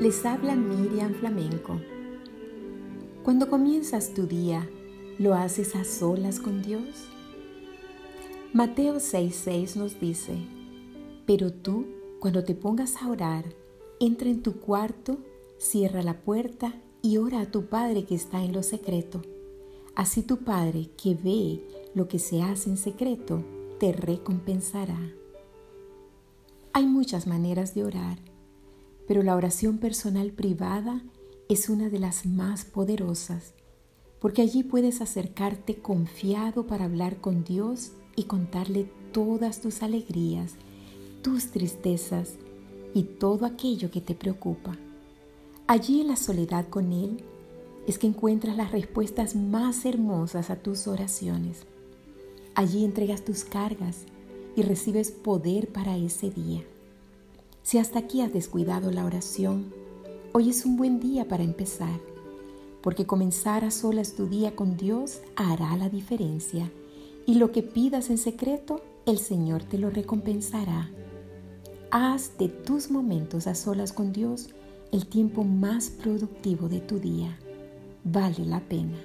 Les habla Miriam Flamenco. Cuando comienzas tu día, ¿lo haces a solas con Dios? Mateo 6:6 nos dice, pero tú, cuando te pongas a orar, entra en tu cuarto, cierra la puerta y ora a tu Padre que está en lo secreto. Así tu Padre que ve lo que se hace en secreto, te recompensará. Hay muchas maneras de orar pero la oración personal privada es una de las más poderosas, porque allí puedes acercarte confiado para hablar con Dios y contarle todas tus alegrías, tus tristezas y todo aquello que te preocupa. Allí en la soledad con Él es que encuentras las respuestas más hermosas a tus oraciones. Allí entregas tus cargas y recibes poder para ese día. Si hasta aquí has descuidado la oración, hoy es un buen día para empezar, porque comenzar a solas tu día con Dios hará la diferencia y lo que pidas en secreto, el Señor te lo recompensará. Haz de tus momentos a solas con Dios el tiempo más productivo de tu día. Vale la pena.